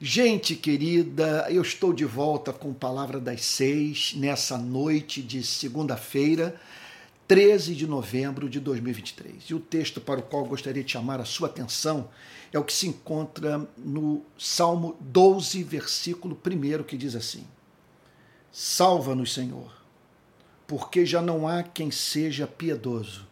Gente querida, eu estou de volta com Palavra das Seis nessa noite de segunda-feira, 13 de novembro de 2023. E o texto para o qual gostaria de chamar a sua atenção é o que se encontra no Salmo 12, versículo 1, que diz assim: Salva-nos, Senhor, porque já não há quem seja piedoso.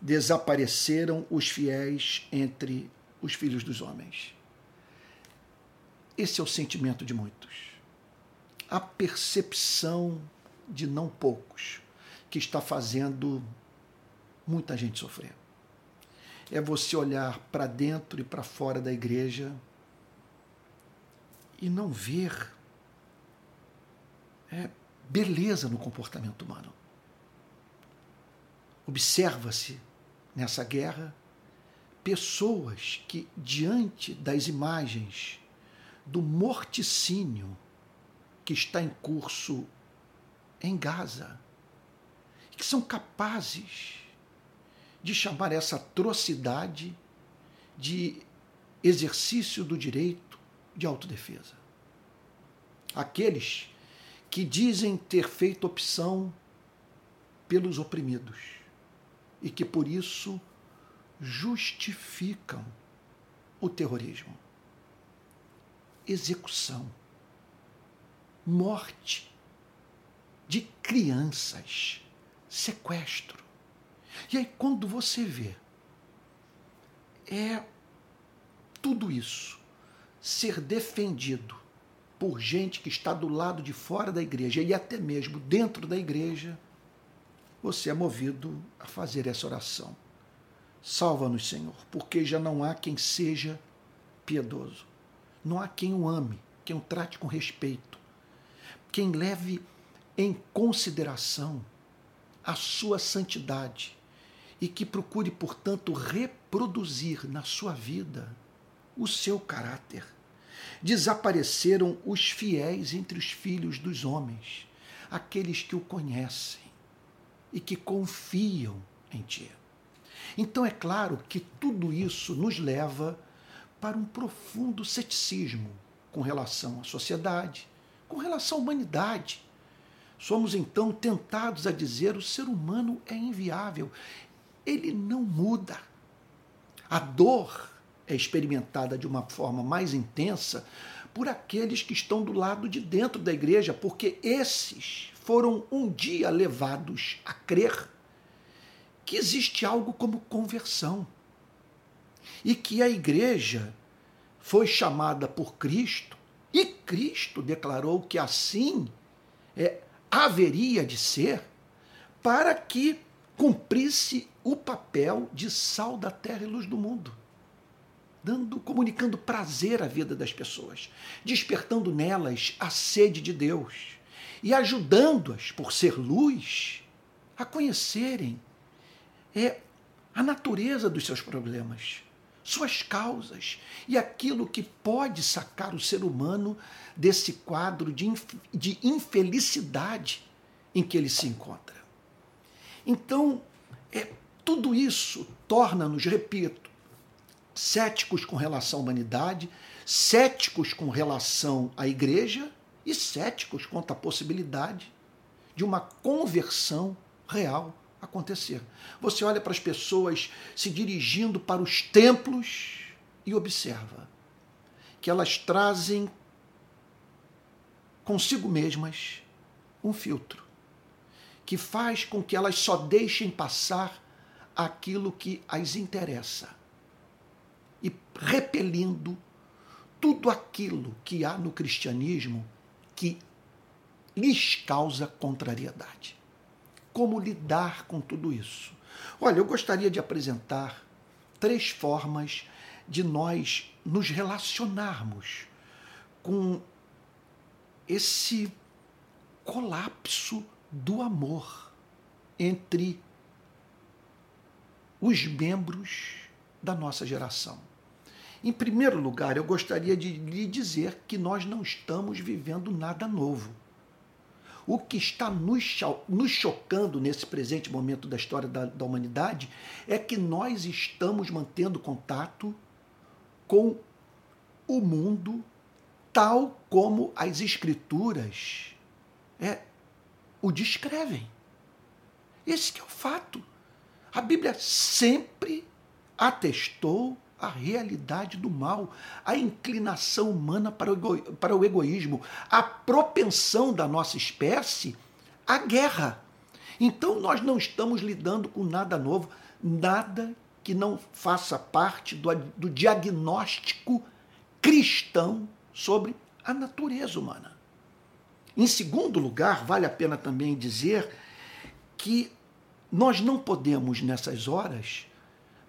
Desapareceram os fiéis entre os filhos dos homens. Esse é o sentimento de muitos. A percepção de não poucos que está fazendo muita gente sofrer. É você olhar para dentro e para fora da igreja e não ver é, beleza no comportamento humano. Observa-se nessa guerra pessoas que, diante das imagens do morticínio que está em curso em Gaza, que são capazes de chamar essa atrocidade de exercício do direito de autodefesa. Aqueles que dizem ter feito opção pelos oprimidos e que por isso justificam o terrorismo execução, morte de crianças, sequestro. E aí, quando você vê, é tudo isso ser defendido por gente que está do lado de fora da igreja e até mesmo dentro da igreja, você é movido a fazer essa oração. Salva-nos, Senhor, porque já não há quem seja piedoso. Não há quem o ame, quem o trate com respeito, quem leve em consideração a sua santidade e que procure, portanto, reproduzir na sua vida o seu caráter. Desapareceram os fiéis entre os filhos dos homens, aqueles que o conhecem e que confiam em ti. Então é claro que tudo isso nos leva para um profundo ceticismo com relação à sociedade, com relação à humanidade. Somos então tentados a dizer o ser humano é inviável, ele não muda. A dor é experimentada de uma forma mais intensa por aqueles que estão do lado de dentro da igreja, porque esses foram um dia levados a crer que existe algo como conversão e que a igreja foi chamada por Cristo e Cristo declarou que assim é, haveria de ser para que cumprisse o papel de sal da terra e luz do mundo, dando, comunicando prazer à vida das pessoas, despertando nelas a sede de Deus e ajudando-as, por ser luz, a conhecerem é, a natureza dos seus problemas suas causas e aquilo que pode sacar o ser humano desse quadro de, de infelicidade em que ele se encontra. Então, é, tudo isso torna-nos, repito, céticos com relação à humanidade, céticos com relação à igreja e céticos quanto à possibilidade de uma conversão real acontecer. Você olha para as pessoas se dirigindo para os templos e observa que elas trazem consigo mesmas um filtro que faz com que elas só deixem passar aquilo que as interessa e repelindo tudo aquilo que há no cristianismo que lhes causa contrariedade como lidar com tudo isso. Olha, eu gostaria de apresentar três formas de nós nos relacionarmos com esse colapso do amor entre os membros da nossa geração. Em primeiro lugar, eu gostaria de lhe dizer que nós não estamos vivendo nada novo. O que está nos, chocando nesse presente momento da história da, da humanidade é que nós estamos mantendo contato com o mundo tal como as Escrituras é, o descrevem. Esse é o fato. A Bíblia sempre atestou a realidade do mal, a inclinação humana para o, para o egoísmo, a propensão da nossa espécie à guerra. Então nós não estamos lidando com nada novo, nada que não faça parte do, do diagnóstico cristão sobre a natureza humana. Em segundo lugar, vale a pena também dizer que nós não podemos, nessas horas,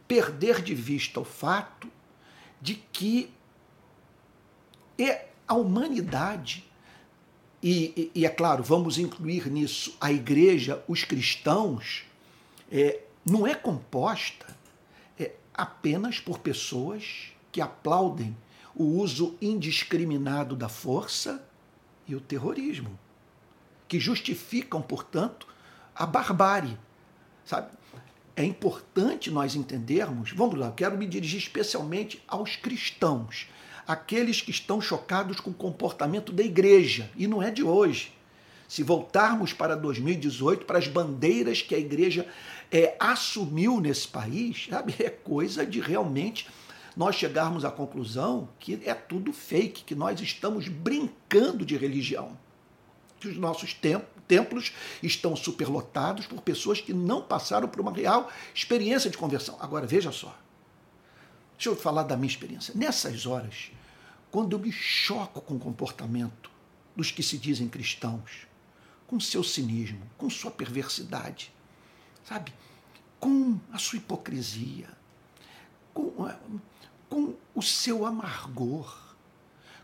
perder de vista o fato de que é a humanidade, e, e, e é claro, vamos incluir nisso a igreja, os cristãos, é, não é composta é, apenas por pessoas que aplaudem o uso indiscriminado da força e o terrorismo, que justificam, portanto, a barbárie. Sabe? É importante nós entendermos, vamos lá, quero me dirigir especialmente aos cristãos, aqueles que estão chocados com o comportamento da igreja, e não é de hoje. Se voltarmos para 2018, para as bandeiras que a igreja é, assumiu nesse país, sabe, é coisa de realmente nós chegarmos à conclusão que é tudo fake, que nós estamos brincando de religião. Que os nossos templos estão superlotados por pessoas que não passaram por uma real experiência de conversão. Agora, veja só. Deixa eu falar da minha experiência. Nessas horas, quando eu me choco com o comportamento dos que se dizem cristãos, com seu cinismo, com sua perversidade, sabe? Com a sua hipocrisia, com com o seu amargor,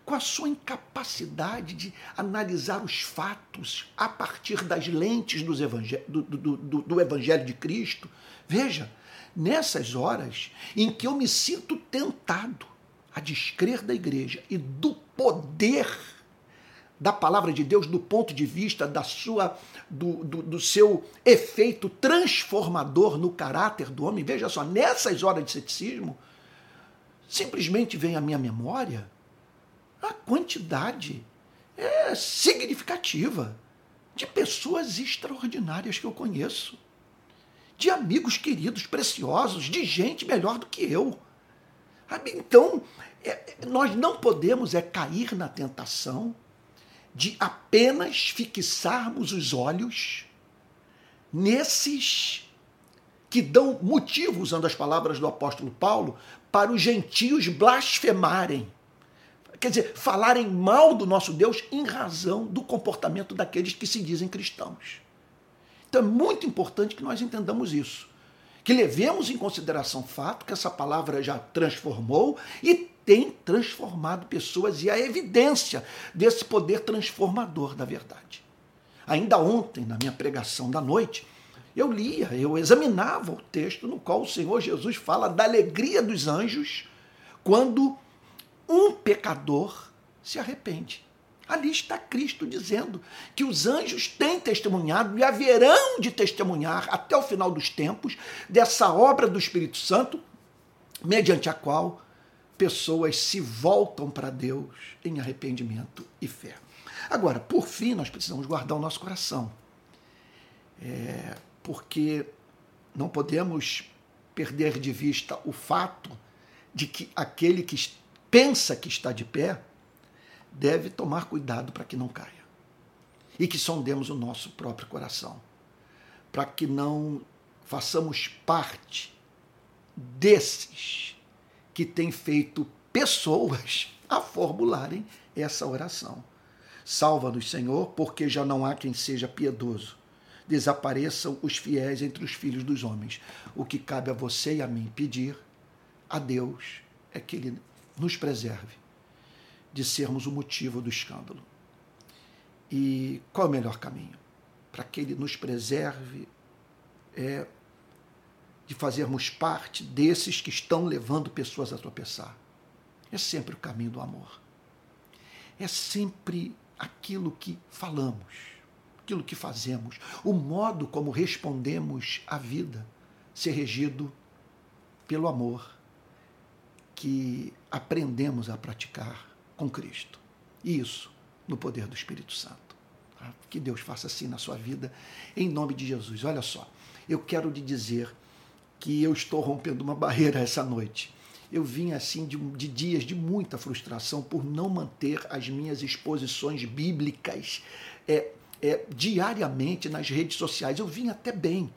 com a sua incapacidade de analisar os fatos a partir das lentes do, do, do, do Evangelho de Cristo. Veja, nessas horas em que eu me sinto tentado a descrer da igreja e do poder da palavra de Deus do ponto de vista da sua do, do, do, seu efeito transformador no caráter do homem. Veja só, nessas horas de ceticismo, simplesmente vem à minha memória a quantidade é, significativa de pessoas extraordinárias que eu conheço, de amigos queridos, preciosos, de gente melhor do que eu. Então, é, nós não podemos é cair na tentação de apenas fixarmos os olhos nesses que dão motivo, usando as palavras do apóstolo Paulo, para os gentios blasfemarem. Quer dizer, falarem mal do nosso Deus em razão do comportamento daqueles que se dizem cristãos. Então é muito importante que nós entendamos isso. Que levemos em consideração o fato que essa palavra já transformou e tem transformado pessoas e a evidência desse poder transformador da verdade. Ainda ontem, na minha pregação da noite, eu lia, eu examinava o texto no qual o Senhor Jesus fala da alegria dos anjos quando um pecador se arrepende. Ali está Cristo dizendo que os anjos têm testemunhado e haverão de testemunhar até o final dos tempos dessa obra do Espírito Santo, mediante a qual pessoas se voltam para Deus em arrependimento e fé. Agora, por fim, nós precisamos guardar o nosso coração. É, porque não podemos perder de vista o fato de que aquele que pensa que está de pé deve tomar cuidado para que não caia. E que sondemos o nosso próprio coração, para que não façamos parte desses que têm feito pessoas a formularem essa oração. Salva-nos, Senhor, porque já não há quem seja piedoso desapareçam os fiéis entre os filhos dos homens. O que cabe a você e a mim pedir a Deus é que Ele nos preserve de sermos o motivo do escândalo. E qual é o melhor caminho? Para que Ele nos preserve é de fazermos parte desses que estão levando pessoas a tropeçar. É sempre o caminho do amor. É sempre aquilo que falamos aquilo que fazemos, o modo como respondemos à vida, ser regido pelo amor que aprendemos a praticar com Cristo. E isso no poder do Espírito Santo. Tá? Que Deus faça assim na sua vida, em nome de Jesus. Olha só, eu quero lhe dizer que eu estou rompendo uma barreira essa noite. Eu vim assim de, de dias de muita frustração por não manter as minhas exposições bíblicas é, é, diariamente nas redes sociais. Eu vim até bem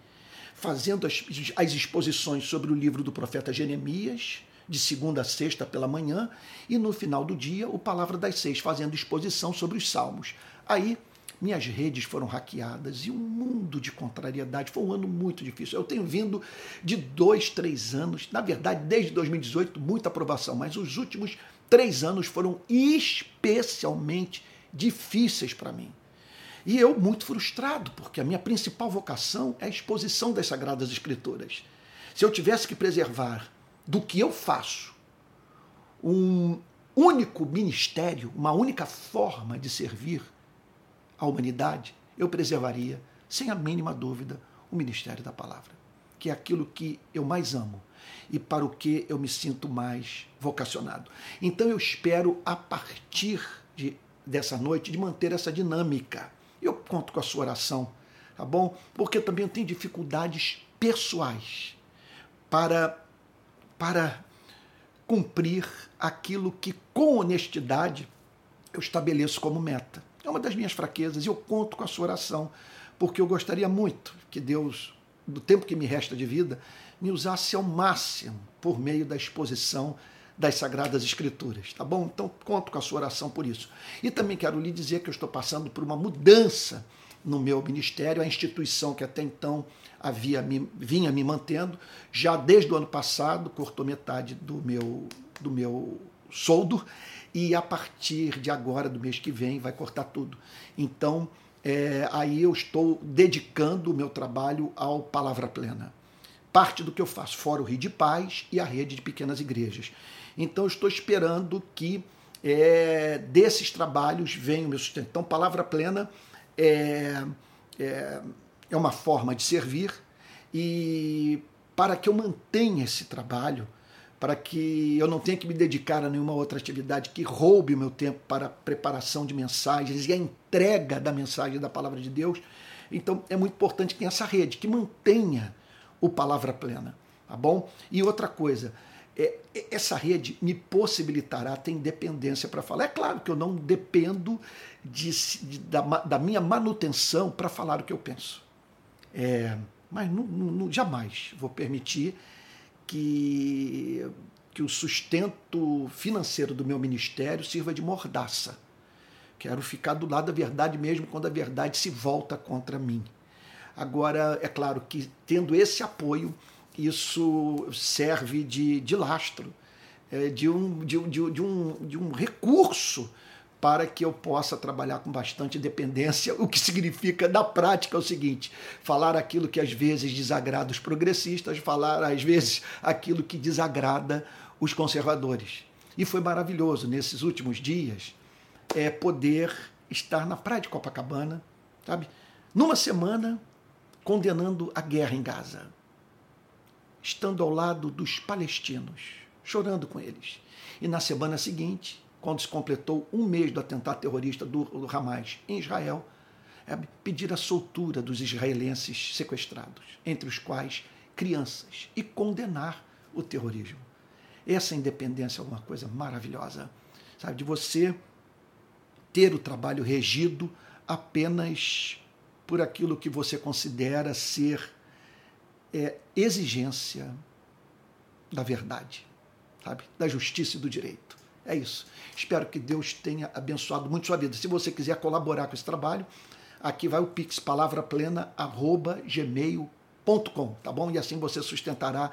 fazendo as, as exposições sobre o livro do profeta Jeremias, de segunda a sexta pela manhã, e no final do dia, o Palavra das Seis, fazendo exposição sobre os Salmos. Aí, minhas redes foram hackeadas e um mundo de contrariedade. Foi um ano muito difícil. Eu tenho vindo de dois, três anos, na verdade, desde 2018, muita aprovação, mas os últimos três anos foram especialmente difíceis para mim. E eu muito frustrado, porque a minha principal vocação é a exposição das Sagradas Escrituras. Se eu tivesse que preservar do que eu faço um único ministério, uma única forma de servir à humanidade, eu preservaria, sem a mínima dúvida, o ministério da palavra, que é aquilo que eu mais amo e para o que eu me sinto mais vocacionado. Então eu espero, a partir de, dessa noite, de manter essa dinâmica eu conto com a sua oração, tá bom? Porque também eu tenho dificuldades pessoais para, para cumprir aquilo que com honestidade eu estabeleço como meta. É uma das minhas fraquezas e eu conto com a sua oração, porque eu gostaria muito que Deus, do tempo que me resta de vida, me usasse ao máximo por meio da exposição das Sagradas Escrituras, tá bom? Então conto com a sua oração por isso. E também quero lhe dizer que eu estou passando por uma mudança no meu ministério, a instituição que até então havia me, vinha me mantendo, já desde o ano passado cortou metade do meu, do meu soldo e a partir de agora, do mês que vem, vai cortar tudo. Então, é, aí eu estou dedicando o meu trabalho ao Palavra Plena. Parte do que eu faço, fora o Rio de Paz e a rede de pequenas igrejas. Então, estou esperando que é, desses trabalhos venha o meu sustento. Então, palavra plena é, é, é uma forma de servir e para que eu mantenha esse trabalho, para que eu não tenha que me dedicar a nenhuma outra atividade que roube o meu tempo para a preparação de mensagens e a entrega da mensagem da palavra de Deus. Então é muito importante que tenha essa rede, que mantenha o palavra plena, tá bom? E outra coisa, é, é, essa rede me possibilitará ter independência para falar. É claro que eu não dependo de, de, da, da, minha manutenção para falar o que eu penso. É, mas não, não, jamais vou permitir que, que o sustento financeiro do meu ministério sirva de mordaça. Quero ficar do lado da verdade mesmo quando a verdade se volta contra mim. Agora, é claro que tendo esse apoio, isso serve de, de lastro, é, de, um, de, de, de, um, de um recurso para que eu possa trabalhar com bastante dependência, o que significa, na prática, é o seguinte: falar aquilo que às vezes desagrada os progressistas, falar às vezes aquilo que desagrada os conservadores. E foi maravilhoso nesses últimos dias é, poder estar na praia de Copacabana, sabe? Numa semana condenando a guerra em Gaza estando ao lado dos palestinos, chorando com eles. E na semana seguinte, quando se completou um mês do atentado terrorista do, do Hamas em Israel, é, pedir a soltura dos israelenses sequestrados, entre os quais crianças, e condenar o terrorismo. Essa independência é uma coisa maravilhosa, sabe? De você ter o trabalho regido apenas por aquilo que você considera ser é exigência da verdade, sabe? Da justiça e do direito. É isso. Espero que Deus tenha abençoado muito sua vida. Se você quiser colaborar com esse trabalho, aqui vai o pix palavraplena@gmail.com, tá bom? E assim você sustentará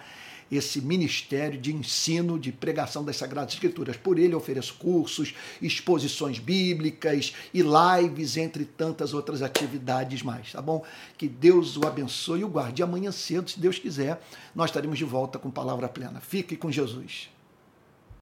esse ministério de ensino, de pregação das Sagradas Escrituras. Por ele ofereço cursos, exposições bíblicas e lives, entre tantas outras atividades mais, tá bom? Que Deus o abençoe e o guarde. E amanhã cedo, se Deus quiser, nós estaremos de volta com Palavra Plena. Fique com Jesus.